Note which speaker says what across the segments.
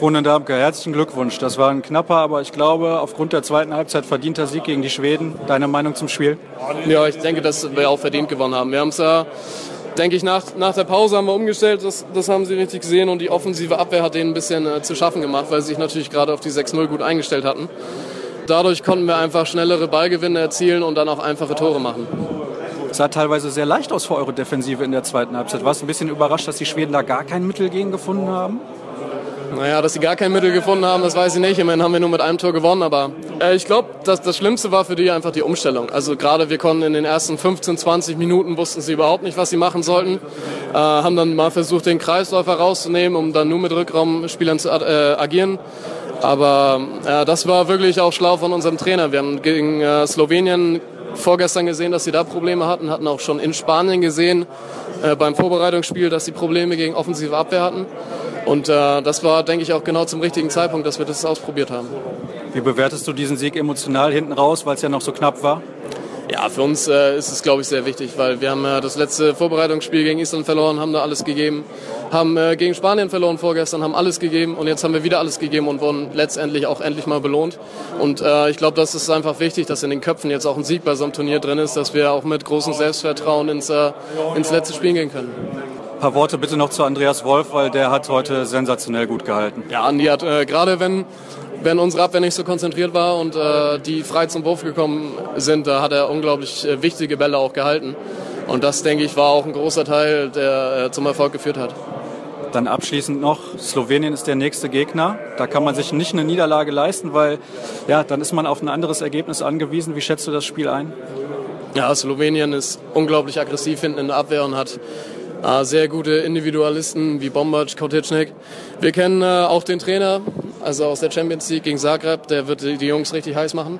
Speaker 1: Ronen Darmke, herzlichen Glückwunsch. Das war ein knapper, aber ich glaube, aufgrund der zweiten Halbzeit verdienter Sieg gegen die Schweden. Deine Meinung zum Spiel?
Speaker 2: Ja, ich denke, dass wir auch verdient gewonnen haben. Wir haben es ja, denke ich, nach, nach der Pause haben wir umgestellt. Das, das haben sie richtig gesehen und die offensive Abwehr hat denen ein bisschen äh, zu schaffen gemacht, weil sie sich natürlich gerade auf die 6-0 gut eingestellt hatten. Dadurch konnten wir einfach schnellere Ballgewinne erzielen und dann auch einfache Tore machen.
Speaker 1: Es sah teilweise sehr leicht aus für eure Defensive in der zweiten Halbzeit. Warst du ein bisschen überrascht, dass die Schweden da gar kein Mittel gegen gefunden haben?
Speaker 2: Naja, dass sie gar kein Mittel gefunden haben, das weiß ich nicht. Immerhin haben wir nur mit einem Tor gewonnen. Aber äh, ich glaube, das, das Schlimmste war für die einfach die Umstellung. Also gerade wir konnten in den ersten 15, 20 Minuten wussten sie überhaupt nicht, was sie machen sollten. Äh, haben dann mal versucht, den Kreisläufer rauszunehmen, um dann nur mit Rückraumspielern zu äh, agieren. Aber äh, das war wirklich auch schlau von unserem Trainer. Wir haben gegen äh, Slowenien vorgestern gesehen, dass sie da Probleme hatten, hatten auch schon in Spanien gesehen äh, beim Vorbereitungsspiel, dass sie Probleme gegen offensive Abwehr hatten. Und äh, das war, denke ich, auch genau zum richtigen Zeitpunkt, dass wir das ausprobiert haben.
Speaker 1: Wie bewertest du diesen Sieg emotional hinten raus, weil es ja noch so knapp war?
Speaker 2: Ja, für uns äh, ist es, glaube ich, sehr wichtig, weil wir haben äh, das letzte Vorbereitungsspiel gegen Island verloren, haben da alles gegeben, haben äh, gegen Spanien verloren vorgestern, haben alles gegeben und jetzt haben wir wieder alles gegeben und wurden letztendlich auch endlich mal belohnt. Und äh, ich glaube, das ist einfach wichtig, dass in den Köpfen jetzt auch ein Sieg bei so einem Turnier drin ist, dass wir auch mit großem Selbstvertrauen ins, äh, ins letzte Spiel gehen können.
Speaker 1: Ein paar Worte bitte noch zu Andreas Wolf, weil der hat heute sensationell gut gehalten.
Speaker 2: Ja, Andi hat äh, gerade wenn wenn unsere Abwehr nicht so konzentriert war und äh, die frei zum Wurf gekommen sind, da hat er unglaublich äh, wichtige Bälle auch gehalten. Und das, denke ich, war auch ein großer Teil, der äh, zum Erfolg geführt hat.
Speaker 1: Dann abschließend noch, Slowenien ist der nächste Gegner. Da kann man sich nicht eine Niederlage leisten, weil ja, dann ist man auf ein anderes Ergebnis angewiesen. Wie schätzt du das Spiel ein?
Speaker 2: Ja, Slowenien ist unglaublich aggressiv hinten in der Abwehr und hat sehr gute Individualisten wie Bombac, Koticnik. Wir kennen äh, auch den Trainer, also aus der Champions League gegen Zagreb, der wird die Jungs richtig heiß machen.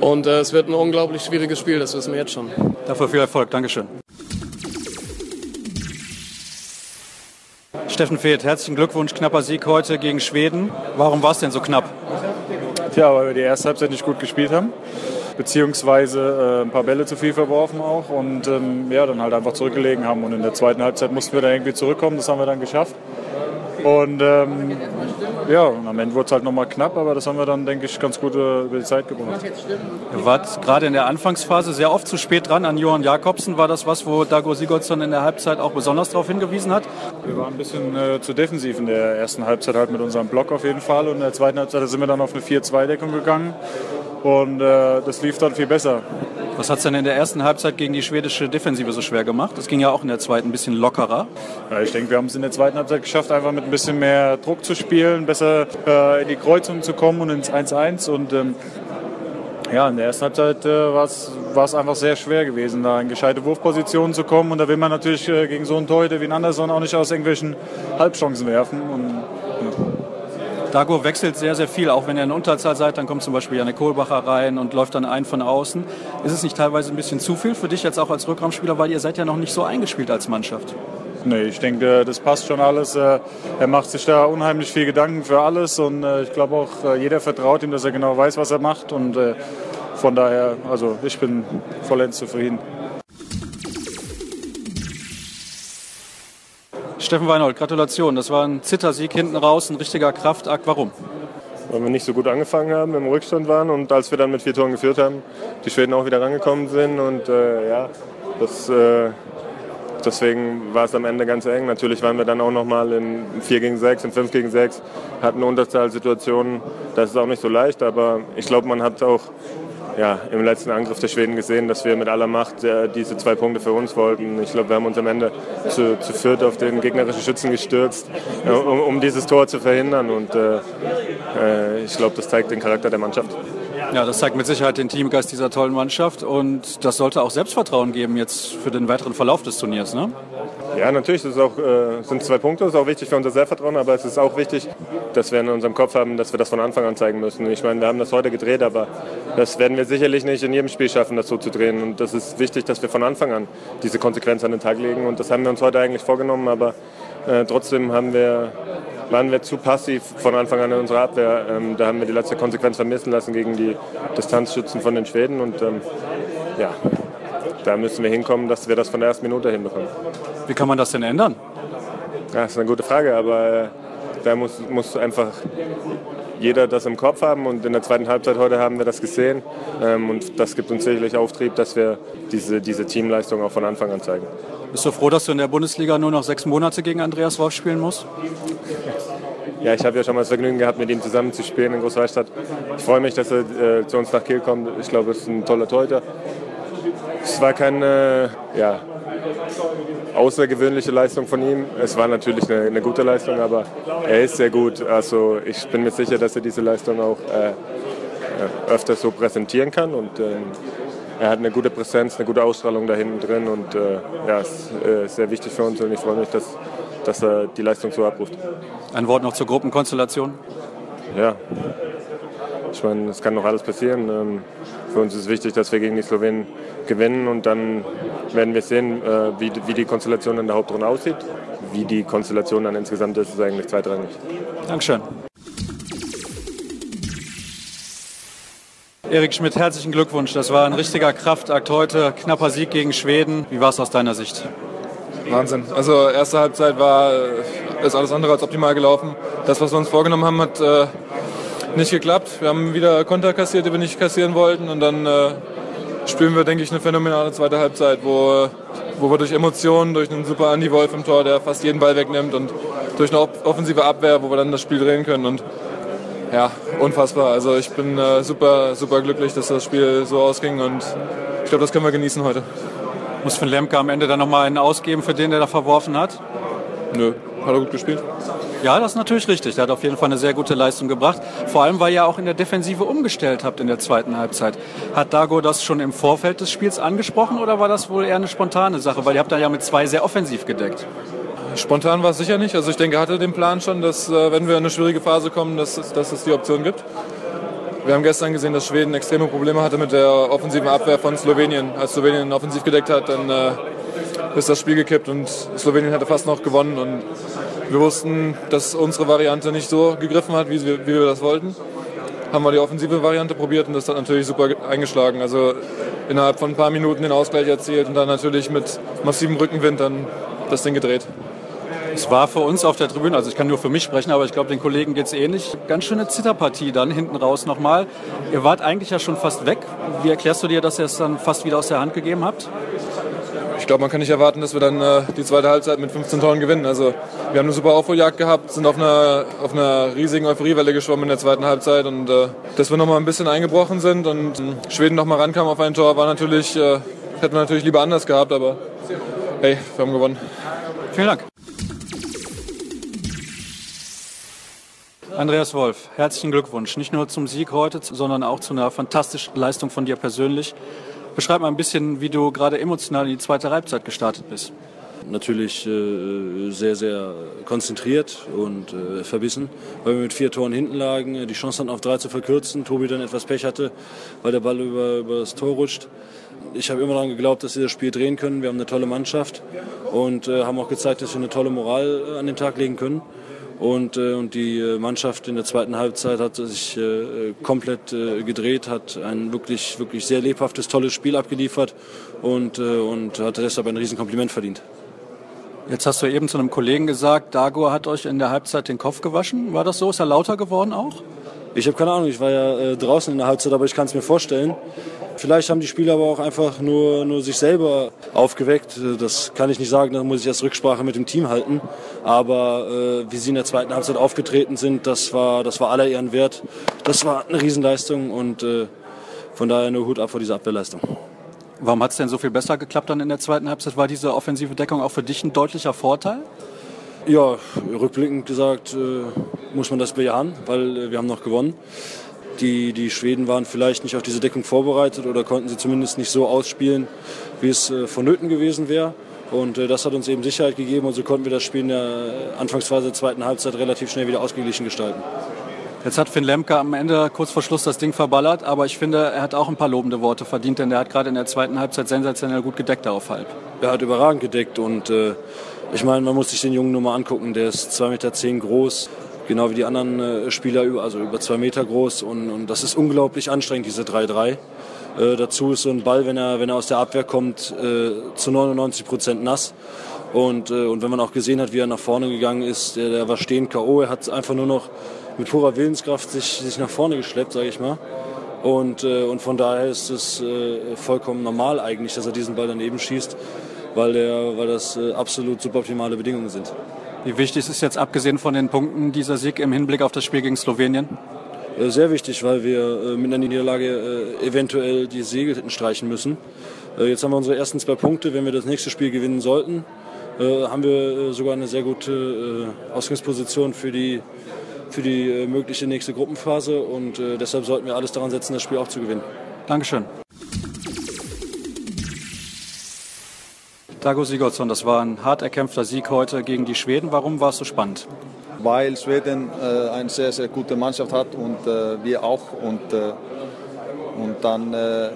Speaker 2: Und äh, es wird ein unglaublich schwieriges Spiel, das wissen wir jetzt schon.
Speaker 1: Dafür viel Erfolg, Dankeschön. Steffen Feeth, herzlichen Glückwunsch, knapper Sieg heute gegen Schweden. Warum war es denn so knapp?
Speaker 3: Tja, weil wir die erste Halbzeit nicht gut gespielt haben beziehungsweise äh, ein paar Bälle zu viel verworfen auch und ähm, ja, dann halt einfach zurückgelegen haben. Und in der zweiten Halbzeit mussten wir dann irgendwie zurückkommen, das haben wir dann geschafft. Und ähm, ja, und am Ende wurde es halt nochmal knapp, aber das haben wir dann, denke ich, ganz gut äh, über die Zeit gebracht.
Speaker 1: Ihr wart gerade in der Anfangsphase sehr oft zu spät dran an Johann Jakobsen. War das was, wo Dago Sigurdsson in der Halbzeit auch besonders darauf hingewiesen hat?
Speaker 3: Wir waren ein bisschen äh, zu defensiv in der ersten Halbzeit halt mit unserem Block auf jeden Fall. Und in der zweiten Halbzeit sind wir dann auf eine 4-2-Deckung gegangen. Und äh, das lief dann viel besser.
Speaker 1: Was hat es denn in der ersten Halbzeit gegen die schwedische Defensive so schwer gemacht? Das ging ja auch in der zweiten ein bisschen lockerer.
Speaker 3: Ja, ich denke, wir haben es in der zweiten Halbzeit geschafft, einfach mit ein bisschen mehr Druck zu spielen, besser äh, in die Kreuzung zu kommen und ins 1-1. Und ähm, ja, in der ersten Halbzeit äh, war es einfach sehr schwer gewesen, da in gescheite Wurfpositionen zu kommen. Und da will man natürlich äh, gegen so einen Torhüter wie ein Anderson auch nicht aus irgendwelchen Halbchancen werfen. Und.
Speaker 1: Dago wechselt sehr, sehr viel. Auch wenn ihr in Unterzahl seid, dann kommt zum Beispiel Janik Kohlbacher rein und läuft dann ein von außen. Ist es nicht teilweise ein bisschen zu viel für dich jetzt auch als Rückraumspieler, weil ihr seid ja noch nicht so eingespielt als Mannschaft?
Speaker 3: Nee, ich denke, das passt schon alles. Äh, er macht sich da unheimlich viel Gedanken für alles und äh, ich glaube auch, äh, jeder vertraut ihm, dass er genau weiß, was er macht. Und von daher, also ich bin vollends zufrieden.
Speaker 1: Steffen Weinhold, Gratulation. Das war ein Zittersieg hinten raus, ein richtiger Kraftakt. Warum?
Speaker 4: Weil wir nicht so gut angefangen haben, im Rückstand waren und als wir dann mit vier Toren geführt haben, die Schweden auch wieder rangekommen sind. Und äh, ja, das, äh, deswegen war es am Ende ganz eng. Natürlich waren wir dann auch nochmal in 4 gegen 6, in 5 gegen 6, hatten Unterzahlsituationen. Das ist auch nicht so leicht, aber ich glaube, man hat auch ja, im letzten Angriff der Schweden gesehen, dass wir mit aller Macht äh, diese zwei Punkte für uns wollten. Ich glaube, wir haben uns am Ende zu, zu viert auf den gegnerischen Schützen gestürzt, äh, um, um, dieses Tor zu verhindern. Und äh, äh, ich glaube, das zeigt den Charakter der Mannschaft.
Speaker 1: Ja, das zeigt mit Sicherheit den Teamgeist dieser tollen Mannschaft und das sollte auch Selbstvertrauen geben jetzt für den weiteren Verlauf des Turniers. Ne?
Speaker 4: Ja, natürlich das auch, äh, sind zwei Punkte, das ist auch wichtig für unser Selbstvertrauen, aber es ist auch wichtig, dass wir in unserem Kopf haben, dass wir das von Anfang an zeigen müssen. Ich meine, wir haben das heute gedreht, aber das werden wir sicherlich nicht in jedem Spiel schaffen, das so zu drehen. Und das ist wichtig, dass wir von Anfang an diese Konsequenz an den Tag legen. Und das haben wir uns heute eigentlich vorgenommen, aber äh, trotzdem haben wir, waren wir zu passiv von Anfang an in unserer Abwehr. Ähm, da haben wir die letzte Konsequenz vermissen lassen gegen die Distanzschützen von den Schweden. Und ähm, ja, da müssen wir hinkommen, dass wir das von der ersten Minute hinbekommen.
Speaker 1: Wie kann man das denn ändern?
Speaker 4: Ja, das ist eine gute Frage, aber äh, da muss, muss einfach jeder das im Kopf haben und in der zweiten Halbzeit heute haben wir das gesehen ähm, und das gibt uns sicherlich Auftrieb, dass wir diese, diese Teamleistung auch von Anfang an zeigen.
Speaker 1: Bist du froh, dass du in der Bundesliga nur noch sechs Monate gegen Andreas Wolf spielen musst?
Speaker 4: Ja, ich habe ja schon mal das Vergnügen gehabt, mit ihm zusammen zu spielen in Großwallstadt. Ich freue mich, dass er äh, zu uns nach Kiel kommt. Ich glaube, es ist ein toller Torhüter. Es war keine ja, außergewöhnliche Leistung von ihm. Es war natürlich eine, eine, gute Leistung, aber er ist sehr gut. Also ich bin mir sicher, dass er diese Leistung auch äh, äh öfter so präsentieren kann. Und äh, er hat eine gute Präsenz, eine gute Ausstrahlung da hinten drin. Und äh, ja, ist äh, sehr wichtig für uns. Und ich freue mich, dass, dass er die Leistung so abruft.
Speaker 1: Ein Wort noch zur Gruppenkonstellation?
Speaker 4: Ja, ich meine, es kann noch alles passieren. Ähm, für uns ist wichtig, dass wir gegen die Slowenen gewinnen und dann werden wir sehen, äh, wie, wie die Konstellation in der Hauptrunde aussieht. Wie die Konstellation dann insgesamt ist, ist eigentlich zweitrangig.
Speaker 1: Dankeschön. Erik Schmidt, herzlichen Glückwunsch. Das war ein richtiger Kraftakt heute. Knapper Sieg gegen Schweden. Wie war es aus deiner Sicht?
Speaker 5: Wahnsinn. Also erste Halbzeit war ist alles andere als optimal gelaufen. Das, was wir uns vorgenommen haben, hat äh, nicht geklappt. Wir haben wieder Konter kassiert, die wir nicht kassieren wollten. Und dann äh, spielen wir, denke ich, eine phänomenale zweite Halbzeit, wo, wo wir durch Emotionen, durch einen super Andy Wolf im Tor, der fast jeden Ball wegnimmt und durch eine offensive Abwehr, wo wir dann das Spiel drehen können. Und ja, unfassbar. Also ich bin äh, super, super glücklich, dass das Spiel so ausging und ich glaube, das können wir genießen heute.
Speaker 1: Muss von Lemke am Ende dann nochmal einen ausgeben für den, der da verworfen hat?
Speaker 5: Nö, hat er gut gespielt.
Speaker 1: Ja, das ist natürlich richtig. Der hat auf jeden Fall eine sehr gute Leistung gebracht. Vor allem, weil ihr auch in der Defensive umgestellt habt in der zweiten Halbzeit. Hat Dago das schon im Vorfeld des Spiels angesprochen oder war das wohl eher eine spontane Sache? Weil ihr habt da ja mit zwei sehr offensiv gedeckt.
Speaker 5: Spontan war es sicher nicht. Also ich denke, er hatte den Plan schon, dass äh, wenn wir in eine schwierige Phase kommen, dass, dass es die Option gibt. Wir haben gestern gesehen, dass Schweden extreme Probleme hatte mit der offensiven Abwehr von Slowenien. Als Slowenien offensiv gedeckt hat, dann äh, ist das Spiel gekippt und Slowenien hatte fast noch gewonnen. Und wir wussten, dass unsere Variante nicht so gegriffen hat, wie wir, wie wir das wollten. Haben wir die offensive Variante probiert und das hat natürlich super eingeschlagen. Also innerhalb von ein paar Minuten den Ausgleich erzielt und dann natürlich mit massivem Rückenwind dann das Ding gedreht.
Speaker 1: Es war für uns auf der Tribüne, also ich kann nur für mich sprechen, aber ich glaube, den Kollegen geht es ähnlich. Ganz schöne Zitterpartie dann hinten raus nochmal. Ihr wart eigentlich ja schon fast weg. Wie erklärst du dir, dass ihr es dann fast wieder aus der Hand gegeben habt?
Speaker 5: Ich glaube, man kann nicht erwarten, dass wir dann äh, die zweite Halbzeit mit 15 Toren gewinnen. Also wir haben eine super Aufholjagd gehabt, sind auf einer, auf einer riesigen Euphoriewelle geschwommen in der zweiten Halbzeit und äh, dass wir nochmal ein bisschen eingebrochen sind und äh, Schweden nochmal rankam auf ein Tor, war natürlich, äh, hätten wir natürlich lieber anders gehabt, aber hey, wir haben gewonnen.
Speaker 1: Vielen Dank. Andreas Wolf, herzlichen Glückwunsch. Nicht nur zum Sieg heute, sondern auch zu einer fantastischen Leistung von dir persönlich. Beschreib mal ein bisschen, wie du gerade emotional in die zweite Halbzeit gestartet bist.
Speaker 6: Natürlich äh, sehr, sehr konzentriert und äh, verbissen, weil wir mit vier Toren hinten lagen, die Chance hatten auf drei zu verkürzen, Tobi dann etwas Pech hatte, weil der Ball über, über das Tor rutscht. Ich habe immer daran geglaubt, dass wir das Spiel drehen können. Wir haben eine tolle Mannschaft und äh, haben auch gezeigt, dass wir eine tolle Moral äh, an den Tag legen können. Und, äh, und die äh, Mannschaft in der zweiten Halbzeit hat sich äh, komplett äh, gedreht, hat ein wirklich, wirklich sehr lebhaftes, tolles Spiel abgeliefert und, äh, und hat deshalb ein Riesenkompliment verdient.
Speaker 1: Jetzt hast du eben zu einem Kollegen gesagt, Dago hat euch in der Halbzeit den Kopf gewaschen. War das so? Ist er lauter geworden auch?
Speaker 6: Ich habe keine Ahnung, ich war ja äh, draußen in der Halbzeit, aber ich kann es mir vorstellen. Vielleicht haben die Spieler aber auch einfach nur, nur sich selber aufgeweckt. Das kann ich nicht sagen, da muss ich erst Rücksprache mit dem Team halten. Aber äh, wie sie in der zweiten Halbzeit aufgetreten sind, das war, das war aller Ehren wert. Das war eine Riesenleistung und äh, von daher nur Hut ab vor dieser Abwehrleistung.
Speaker 1: Warum hat es denn so viel besser geklappt dann in der zweiten Halbzeit? War diese offensive Deckung auch für dich ein deutlicher Vorteil?
Speaker 6: Ja, rückblickend gesagt äh, muss man das bejahen, weil äh, wir haben noch gewonnen. Die, die Schweden waren vielleicht nicht auf diese Deckung vorbereitet oder konnten sie zumindest nicht so ausspielen, wie es äh, vonnöten gewesen wäre. Und äh, das hat uns eben Sicherheit gegeben und so konnten wir das Spiel in der Anfangsphase der zweiten Halbzeit relativ schnell wieder ausgeglichen gestalten.
Speaker 1: Jetzt hat Finn Lemke am Ende kurz vor Schluss das Ding verballert, aber ich finde, er hat auch ein paar lobende Worte verdient, denn er hat gerade in der zweiten Halbzeit sensationell gut gedeckt auf halb.
Speaker 6: Er hat überragend gedeckt und äh, ich meine, man muss sich den Jungen nur mal angucken. Der ist 2,10 Meter zehn groß, genau wie die anderen äh, Spieler, also über zwei Meter groß und, und das ist unglaublich anstrengend, diese 3-3. Äh, dazu ist so ein Ball, wenn er, wenn er aus der Abwehr kommt, äh, zu 99 Prozent nass. Und, äh, und wenn man auch gesehen hat, wie er nach vorne gegangen ist, der, der war stehend K.O. Er hat einfach nur noch mit purer Willenskraft sich, sich nach vorne geschleppt, sage ich mal. Und, äh, und von daher ist es äh, vollkommen normal eigentlich, dass er diesen Ball daneben schießt, weil, der, weil das absolut suboptimale Bedingungen sind.
Speaker 1: Wie wichtig ist jetzt abgesehen von den Punkten dieser Sieg im Hinblick auf das Spiel gegen Slowenien?
Speaker 6: Äh, sehr wichtig, weil wir äh, mit einer Niederlage äh, eventuell die Segel hätten streichen müssen. Jetzt haben wir unsere ersten zwei Punkte. Wenn wir das nächste Spiel gewinnen sollten, haben wir sogar eine sehr gute Ausgangsposition für die, für die mögliche nächste Gruppenphase. Und deshalb sollten wir alles daran setzen, das Spiel auch zu gewinnen.
Speaker 1: Dankeschön. Dago Sigurdsson, das war ein hart erkämpfter Sieg heute gegen die Schweden. Warum war es so spannend?
Speaker 7: weil Schweden äh, eine sehr, sehr gute Mannschaft hat und äh, wir auch. Und, äh, und dann äh,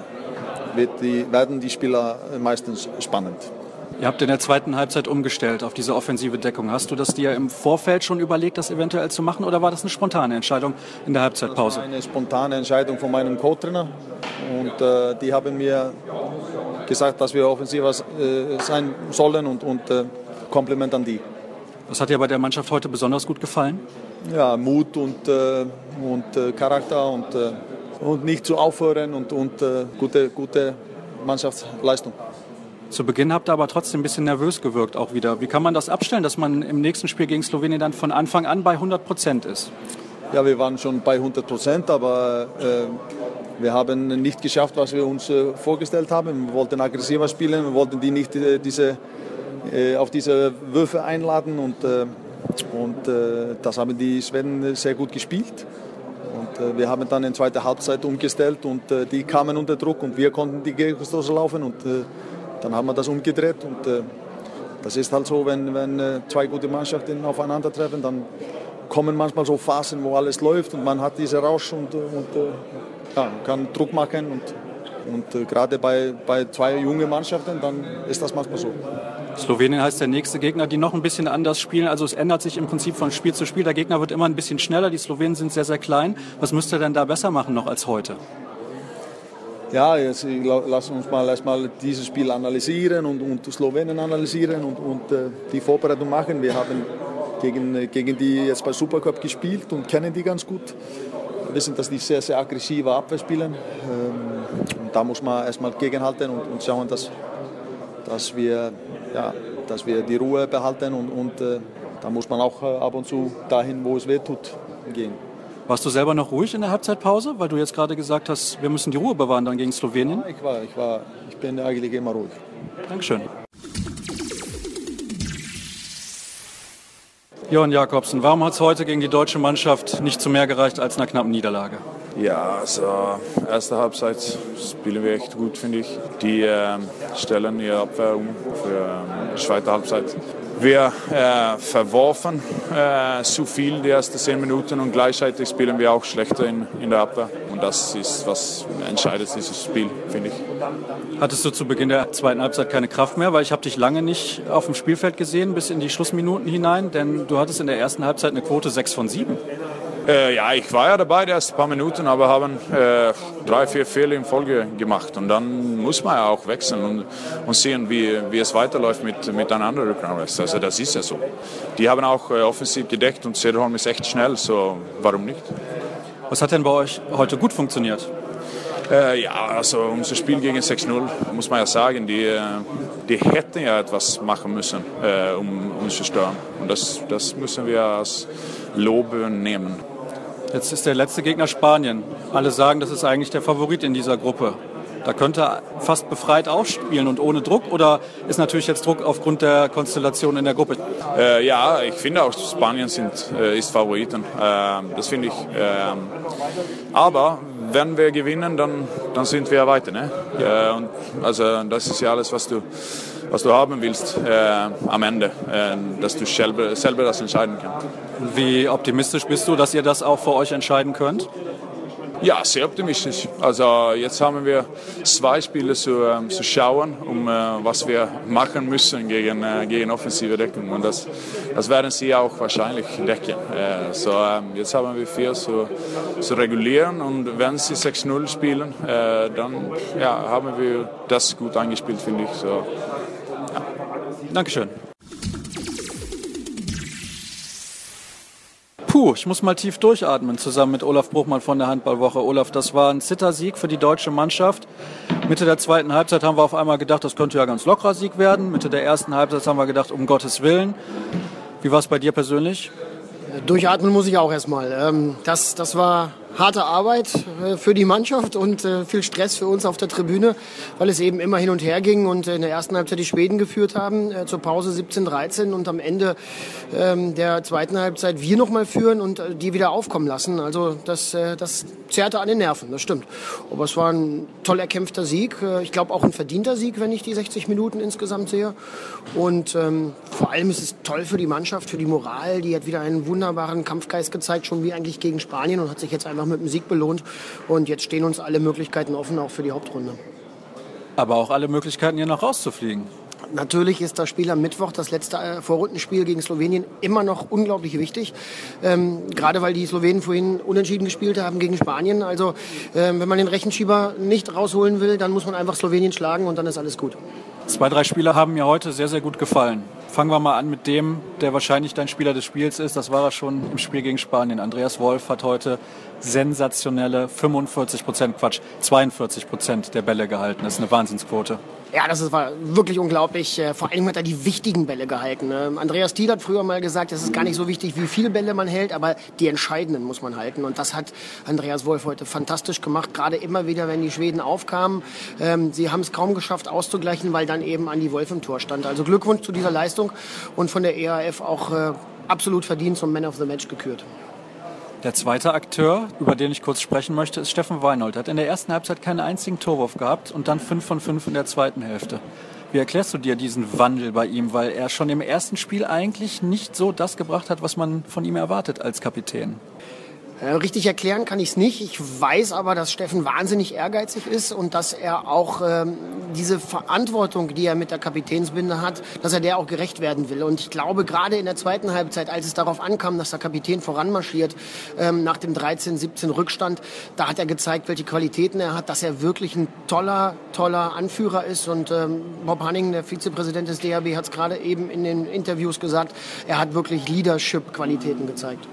Speaker 7: die, werden die Spieler meistens spannend.
Speaker 1: Ihr habt in der zweiten Halbzeit umgestellt auf diese offensive Deckung. Hast du das dir im Vorfeld schon überlegt, das eventuell zu machen oder war das eine spontane Entscheidung in der Halbzeitpause?
Speaker 7: Das war eine spontane Entscheidung von meinem Co-Trainer und äh, die haben mir gesagt, dass wir offensiver äh, sein sollen und, und äh, Kompliment an die.
Speaker 1: Was hat dir bei der Mannschaft heute besonders gut gefallen?
Speaker 7: Ja, Mut und, äh, und Charakter und, und nicht zu aufhören und, und gute, gute Mannschaftsleistung.
Speaker 1: Zu Beginn habt ihr aber trotzdem ein bisschen nervös gewirkt auch wieder. Wie kann man das abstellen, dass man im nächsten Spiel gegen Slowenien dann von Anfang an bei 100 Prozent ist?
Speaker 7: Ja, wir waren schon bei 100 Prozent, aber äh, wir haben nicht geschafft, was wir uns äh, vorgestellt haben. Wir wollten aggressiver spielen, wir wollten die nicht äh, diese äh, auf diese Würfe einladen und, und das haben die Schweden sehr gut gespielt. Und wir haben dann in zweiter Halbzeit umgestellt und die kamen unter Druck und wir konnten die Gegenstoße laufen und dann haben wir das umgedreht und das ist halt so, wenn, wenn zwei gute Mannschaften aufeinandertreffen, dann kommen manchmal so Phasen, wo alles läuft und man hat diese Rausch und, und ja, kann Druck machen und und äh, gerade bei, bei zwei jungen Mannschaften, dann ist das manchmal so.
Speaker 1: Slowenien heißt der nächste Gegner, die noch ein bisschen anders spielen. Also es ändert sich im Prinzip von Spiel zu Spiel. Der Gegner wird immer ein bisschen schneller. Die Slowenen sind sehr, sehr klein. Was müsst ihr denn da besser machen noch als heute?
Speaker 7: Ja, jetzt lassen uns mal erstmal dieses Spiel analysieren und, und die Slowenen analysieren und, und äh, die Vorbereitung machen. Wir haben gegen, gegen die jetzt bei Supercup gespielt und kennen die ganz gut. Wir wissen, dass die sehr, sehr aggressive Abwehr spielen. Ähm, und da muss man erstmal gegenhalten und, und schauen, dass, dass wir ja, dass wir die Ruhe behalten und, und äh, da muss man auch äh, ab und zu dahin, wo es weh tut, gehen.
Speaker 1: Warst du selber noch ruhig in der Halbzeitpause, weil du jetzt gerade gesagt hast, wir müssen die Ruhe bewahren dann gegen Slowenien?
Speaker 7: Ja, ich war, ich war, ich bin eigentlich immer ruhig.
Speaker 1: Dankeschön. Johann Jakobsen, warum hat es heute gegen die deutsche Mannschaft nicht zu mehr gereicht als einer knappen Niederlage?
Speaker 8: Ja, also erste Halbzeit spielen wir echt gut, finde ich. Die äh, stellen ihre Abwehr um für äh, zweite Halbzeit. Wir äh, verworfen äh, zu viel die ersten zehn Minuten und gleichzeitig spielen wir auch schlechter in, in der Abwehr. Und das ist, was entscheidet dieses Spiel, finde ich.
Speaker 1: Hattest du zu Beginn der zweiten Halbzeit keine Kraft mehr? Weil ich habe dich lange nicht auf dem Spielfeld gesehen, bis in die Schlussminuten hinein. Denn du hattest in der ersten Halbzeit eine Quote 6 von 7.
Speaker 8: Äh, ja, ich war ja dabei die ersten paar Minuten, aber haben äh, drei, vier Fehler in Folge gemacht. Und dann muss man ja auch wechseln und, und sehen, wie, wie es weiterläuft mit, mit einem anderen Rückraumrest. Also das ist ja so. Die haben auch äh, offensiv gedeckt und Cederholm ist echt schnell, so warum nicht?
Speaker 1: Was hat denn bei euch heute gut funktioniert?
Speaker 8: Äh, ja, also unser Spiel gegen 6-0, muss man ja sagen, die, äh, die hätten ja etwas machen müssen, äh, um uns zu stören. Und das, das müssen wir als Lob nehmen.
Speaker 1: Jetzt ist der letzte Gegner Spanien. Alle sagen, das ist eigentlich der Favorit in dieser Gruppe. Da könnte er fast befreit aufspielen und ohne Druck? Oder ist natürlich jetzt Druck aufgrund der Konstellation in der Gruppe?
Speaker 8: Äh, ja, ich finde auch Spanien sind, äh, ist Favoriten. Äh, das finde ich. Ähm, aber wenn wir gewinnen, dann, dann sind wir weiter. Ne? Ja. Äh, und also das ist ja alles, was du, was du haben willst äh, am Ende, äh, dass du selber, selber das entscheiden kannst.
Speaker 1: Wie optimistisch bist du, dass ihr das auch für euch entscheiden könnt?
Speaker 8: Ja, sehr optimistisch. Also jetzt haben wir zwei Spiele zu, ähm, zu schauen, um äh, was wir machen müssen gegen, äh, gegen offensive Deckung. Und das, das werden sie auch wahrscheinlich decken. Äh, so, ähm, jetzt haben wir vier zu, zu regulieren und wenn sie 6-0 spielen, äh, dann ja, haben wir das gut angespielt, finde ich. So.
Speaker 1: Dankeschön. Puh, ich muss mal tief durchatmen, zusammen mit Olaf Bruchmann von der Handballwoche. Olaf, das war ein Zittersieg für die deutsche Mannschaft. Mitte der zweiten Halbzeit haben wir auf einmal gedacht, das könnte ja ganz lockerer Sieg werden. Mitte der ersten Halbzeit haben wir gedacht, um Gottes Willen. Wie war es bei dir persönlich?
Speaker 9: Durchatmen muss ich auch erstmal. Ähm, das, das war harte Arbeit äh, für die Mannschaft und äh, viel Stress für uns auf der Tribüne, weil es eben immer hin und her ging und in der ersten Halbzeit die Schweden geführt haben, äh, zur Pause 17-13 und am Ende ähm, der zweiten Halbzeit wir nochmal führen und die wieder aufkommen lassen. Also das, das zerrte an den Nerven, das stimmt. Aber es war ein toll erkämpfter Sieg. Ich glaube auch ein verdienter Sieg, wenn ich die 60 Minuten insgesamt sehe. Und ähm, vor allem ist es toll für die Mannschaft, für die Moral. Die hat wieder einen wunderbaren Kampfgeist gezeigt, schon wie eigentlich gegen Spanien und hat sich jetzt einfach mit dem Sieg belohnt. Und jetzt stehen uns alle Möglichkeiten offen, auch für die Hauptrunde.
Speaker 1: Aber auch alle Möglichkeiten, hier noch rauszufliegen.
Speaker 9: Natürlich ist das Spiel am Mittwoch, das letzte äh, Vorrundenspiel gegen Slowenien, immer noch unglaublich wichtig. Ähm, gerade weil die Slowenen vorhin unentschieden gespielt haben gegen Spanien. Also ähm, wenn man den Rechenschieber nicht rausholen will, dann muss man einfach Slowenien schlagen und dann ist alles gut.
Speaker 1: Zwei, drei Spieler haben mir heute sehr, sehr gut gefallen. Fangen wir mal an mit dem, der wahrscheinlich dein Spieler des Spiels ist. Das war er schon im Spiel gegen Spanien. Andreas Wolf hat heute sensationelle 45 Prozent, Quatsch, 42 Prozent der Bälle gehalten. Das ist eine Wahnsinnsquote.
Speaker 9: Ja, das war wirklich unglaublich. Äh, vor allem hat er die wichtigen Bälle gehalten. Ähm, Andreas Thiel hat früher mal gesagt, es ist gar nicht so wichtig, wie viele Bälle man hält, aber die entscheidenden muss man halten. Und das hat Andreas Wolf heute fantastisch gemacht. Gerade immer wieder, wenn die Schweden aufkamen. Ähm, sie haben es kaum geschafft auszugleichen, weil dann eben Andi Wolf im Tor stand. Also Glückwunsch zu dieser Leistung und von der EAF auch äh, absolut verdient zum Man of the Match gekürt.
Speaker 1: Der zweite Akteur, über den ich kurz sprechen möchte, ist Steffen Weinhold. Er hat in der ersten Halbzeit keinen einzigen Torwurf gehabt und dann fünf von fünf in der zweiten Hälfte. Wie erklärst du dir diesen Wandel bei ihm? Weil er schon im ersten Spiel eigentlich nicht so das gebracht hat, was man von ihm erwartet als Kapitän.
Speaker 9: Äh, richtig erklären kann ich es nicht. Ich weiß aber, dass Steffen wahnsinnig ehrgeizig ist und dass er auch ähm, diese Verantwortung, die er mit der Kapitänsbinde hat, dass er der auch gerecht werden will. Und ich glaube, gerade in der zweiten Halbzeit, als es darauf ankam, dass der Kapitän voranmarschiert, ähm, nach dem 13-17 Rückstand, da hat er gezeigt, welche Qualitäten er hat, dass er wirklich ein toller, toller Anführer ist. Und ähm, Bob Hanning, der Vizepräsident des DHB, hat es gerade eben in den Interviews gesagt, er hat wirklich Leadership-Qualitäten gezeigt.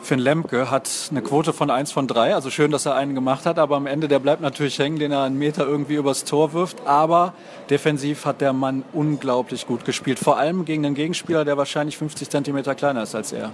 Speaker 1: Finn Lemke hat eine Quote von 1 von 3, also schön, dass er einen gemacht hat, aber am Ende, der bleibt natürlich hängen, den er einen Meter irgendwie übers Tor wirft. Aber defensiv hat der Mann unglaublich gut gespielt, vor allem gegen einen Gegenspieler, der wahrscheinlich 50 Zentimeter kleiner ist als er.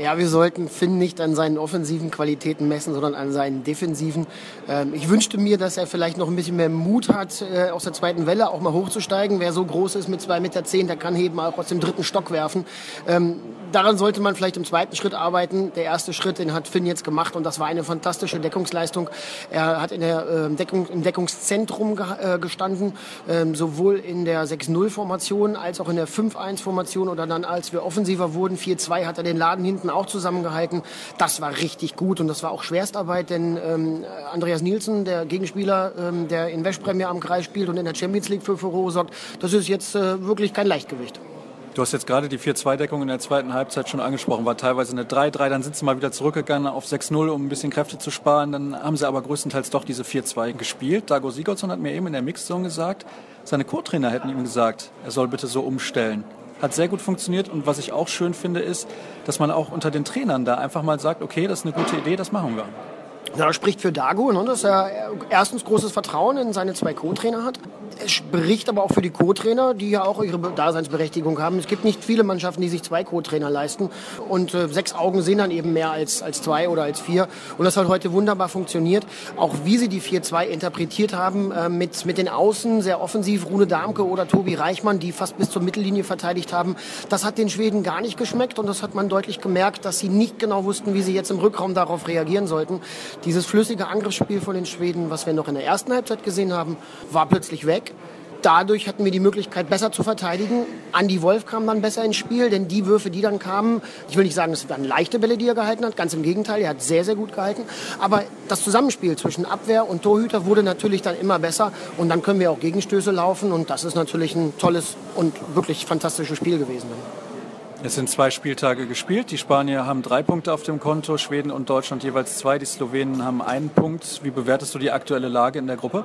Speaker 9: Ja, wir sollten Finn nicht an seinen offensiven Qualitäten messen, sondern an seinen defensiven. Ähm, ich wünschte mir, dass er vielleicht noch ein bisschen mehr Mut hat, äh, aus der zweiten Welle auch mal hochzusteigen. Wer so groß ist mit zwei Meter, zehn, der kann eben auch aus dem dritten Stock werfen. Ähm, daran sollte man vielleicht im zweiten Schritt arbeiten. Der erste Schritt, den hat Finn jetzt gemacht und das war eine fantastische Deckungsleistung. Er hat in der äh, Deckung, im Deckungszentrum äh, gestanden, ähm, sowohl in der 6-0-Formation als auch in der 5-1-Formation oder dann, als wir offensiver wurden, 4-2, hat er den Laden hinten auch zusammengehalten. Das war richtig gut und das war auch Schwerstarbeit, denn ähm, Andreas Nielsen, der Gegenspieler, ähm, der in Westpremier am Kreis spielt und in der Champions League für Furore sorgt, das ist jetzt äh, wirklich kein Leichtgewicht.
Speaker 1: Du hast jetzt gerade die 4-2-Deckung in der zweiten Halbzeit schon angesprochen, war teilweise eine 3-3, dann sind sie mal wieder zurückgegangen auf 6-0, um ein bisschen Kräfte zu sparen. Dann haben sie aber größtenteils doch diese 4-2 gespielt. Dago Sigurdsson hat mir eben in der Mixzone gesagt, seine Co-Trainer hätten ihm gesagt, er soll bitte so umstellen hat sehr gut funktioniert. Und was ich auch schön finde, ist, dass man auch unter den Trainern da einfach mal sagt, okay, das ist eine gute Idee, das machen wir.
Speaker 9: Ja, spricht für Dago, ne, dass er erstens großes Vertrauen in seine zwei Co-Trainer hat. Es spricht aber auch für die Co-Trainer, die ja auch ihre Daseinsberechtigung haben. Es gibt nicht viele Mannschaften, die sich zwei Co-Trainer leisten. Und äh, sechs Augen sehen dann eben mehr als, als zwei oder als vier. Und das hat heute wunderbar funktioniert. Auch wie sie die 4-2 interpretiert haben, äh, mit, mit den Außen sehr offensiv, Rune Darmke oder Tobi Reichmann, die fast bis zur Mittellinie verteidigt haben. Das hat den Schweden gar nicht geschmeckt und das hat man deutlich gemerkt, dass sie nicht genau wussten, wie sie jetzt im Rückraum darauf reagieren sollten. Dieses flüssige Angriffsspiel von den Schweden, was wir noch in der ersten Halbzeit gesehen haben, war plötzlich weg. Dadurch hatten wir die Möglichkeit, besser zu verteidigen. Andy Wolf kam dann besser ins Spiel, denn die Würfe, die dann kamen, ich will nicht sagen, es waren leichte Bälle, die er gehalten hat, ganz im Gegenteil, er hat sehr, sehr gut gehalten. Aber das Zusammenspiel zwischen Abwehr und Torhüter wurde natürlich dann immer besser und dann können wir auch Gegenstöße laufen und das ist natürlich ein tolles und wirklich fantastisches Spiel gewesen.
Speaker 1: Es sind zwei Spieltage gespielt. Die Spanier haben drei Punkte auf dem Konto, Schweden und Deutschland jeweils zwei. Die Slowenen haben einen Punkt. Wie bewertest du die aktuelle Lage in der Gruppe?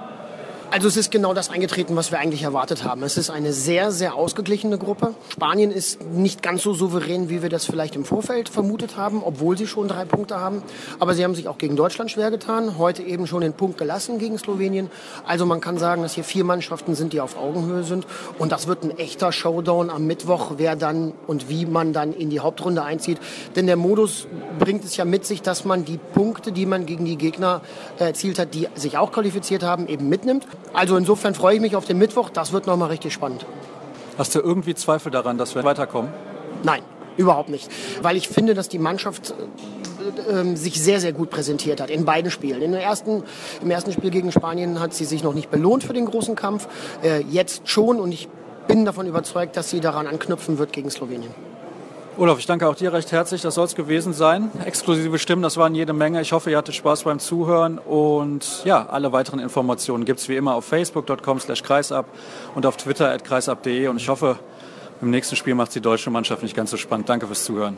Speaker 9: Also es ist genau das eingetreten, was wir eigentlich erwartet haben. Es ist eine sehr, sehr ausgeglichene Gruppe. Spanien ist nicht ganz so souverän, wie wir das vielleicht im Vorfeld vermutet haben, obwohl sie schon drei Punkte haben. Aber sie haben sich auch gegen Deutschland schwer getan. Heute eben schon den Punkt gelassen gegen Slowenien. Also man kann sagen, dass hier vier Mannschaften sind, die auf Augenhöhe sind. Und das wird ein echter Showdown am Mittwoch, wer dann und wie man dann in die Hauptrunde einzieht. Denn der Modus bringt es ja mit sich, dass man die Punkte, die man gegen die Gegner erzielt hat, die sich auch qualifiziert haben, eben mitnimmt. Also insofern freue ich mich auf den Mittwoch. Das wird nochmal richtig spannend.
Speaker 1: Hast du irgendwie Zweifel daran, dass wir weiterkommen?
Speaker 9: Nein, überhaupt nicht. Weil ich finde, dass die Mannschaft äh, sich sehr, sehr gut präsentiert hat in beiden Spielen. In ersten, Im ersten Spiel gegen Spanien hat sie sich noch nicht belohnt für den großen Kampf. Äh, jetzt schon und ich bin davon überzeugt, dass sie daran anknüpfen wird gegen Slowenien.
Speaker 1: Olaf, ich danke auch dir recht herzlich. Das soll es gewesen sein. Exklusive Stimmen, das waren jede Menge. Ich hoffe, ihr hattet Spaß beim Zuhören. Und ja, alle weiteren Informationen gibt es wie immer auf facebook.com slash kreisab und auf twitter at kreisab.de. Und ich hoffe, im nächsten Spiel macht die deutsche Mannschaft nicht ganz so spannend. Danke fürs Zuhören.